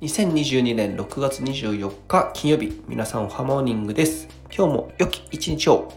2022年6月24日金曜日、皆さんおはモーニングです。今日も良き一日を。